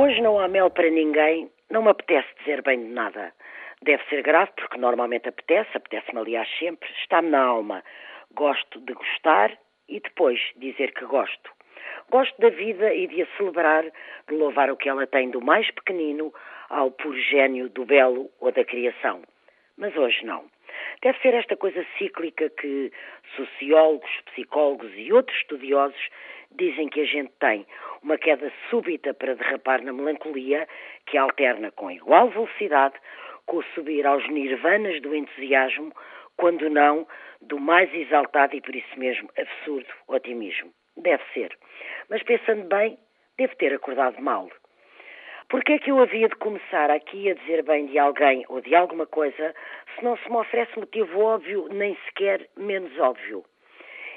Hoje não há mel para ninguém, não me apetece dizer bem de nada. Deve ser grave, porque normalmente apetece, apetece-me aliás sempre, está-me na alma. Gosto de gostar e depois dizer que gosto. Gosto da vida e de a celebrar, de louvar o que ela tem do mais pequenino ao puro gênio do belo ou da criação. Mas hoje não. Deve ser esta coisa cíclica que sociólogos, psicólogos e outros estudiosos dizem que a gente tem uma queda súbita para derrapar na melancolia que alterna com igual velocidade com o subir aos nirvanas do entusiasmo, quando não do mais exaltado e por isso mesmo absurdo otimismo. Deve ser. Mas pensando bem, devo ter acordado mal. Porque é que eu havia de começar aqui a dizer bem de alguém ou de alguma coisa se não se me oferece motivo óbvio, nem sequer menos óbvio?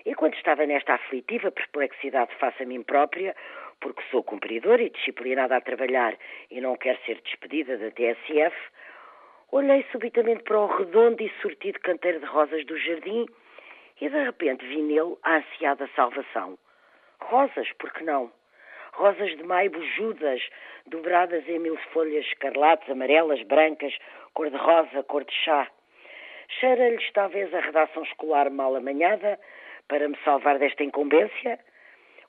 E quando estava nesta aflitiva perplexidade face a mim própria, porque sou cumpridora e disciplinada a trabalhar e não quero ser despedida da TSF, olhei subitamente para o redondo e sortido canteiro de rosas do jardim e de repente vi nele a ansiada salvação. Rosas, por que não? Rosas de maio bujudas, dobradas em mil folhas escarlates, amarelas, brancas, cor-de-rosa, cor de chá. Cheira-lhes talvez a redação escolar mal amanhada, para me salvar desta incumbência?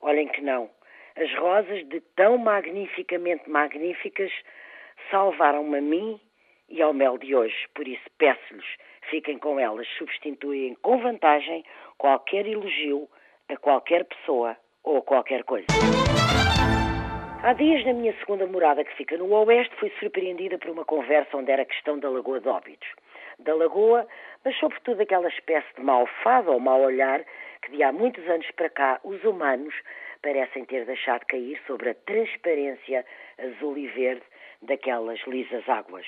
Olhem que não. As rosas, de tão magnificamente magníficas, salvaram-me a mim e ao mel de hoje. Por isso, peço-lhes, fiquem com elas, substituem com vantagem qualquer elogio a qualquer pessoa ou a qualquer coisa. Há dias, na minha segunda morada, que fica no Oeste, fui surpreendida por uma conversa onde era questão da Lagoa de Óbidos. Da Lagoa, mas sobretudo aquela espécie de mau fado ou mau olhar que de há muitos anos para cá os humanos parecem ter deixado cair sobre a transparência azul e verde daquelas lisas águas.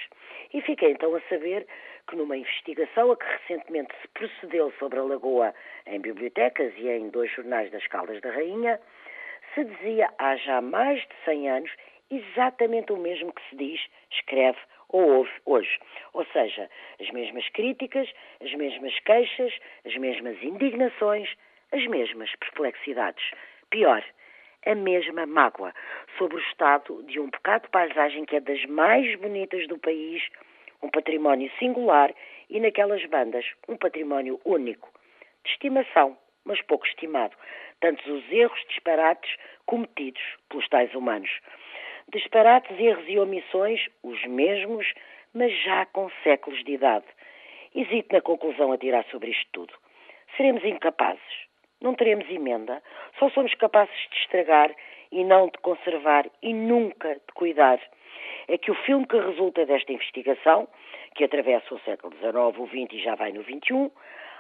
E fiquei então a saber que numa investigação a que recentemente se procedeu sobre a lagoa em bibliotecas e em dois jornais das Caldas da Rainha, se dizia há já mais de 100 anos exatamente o mesmo que se diz, escreve ou ouve hoje. Ou seja, as mesmas críticas, as mesmas queixas, as mesmas indignações, as mesmas perplexidades. Pior, a mesma mágoa sobre o estado de um pecado de paisagem que é das mais bonitas do país, um património singular e naquelas bandas um património único, de estimação, mas pouco estimado, tantos os erros disparates cometidos pelos tais humanos. Disparates, erros e omissões, os mesmos, mas já com séculos de idade. Hesito na conclusão a tirar sobre isto tudo. Seremos incapazes. Não teremos emenda. Só somos capazes de estragar e não de conservar e nunca de cuidar. É que o filme que resulta desta investigação, que atravessa o século XIX, o XX e já vai no XXI,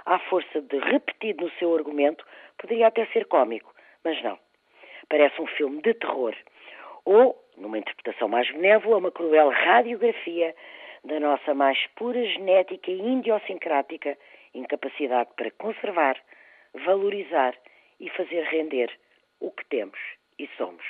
à força de repetido no seu argumento, poderia até ser cômico, mas não. Parece um filme de terror. Ou, numa interpretação mais benévola, uma cruel radiografia da nossa mais pura genética e idiosincrática incapacidade para conservar, valorizar e fazer render o que temos e somos.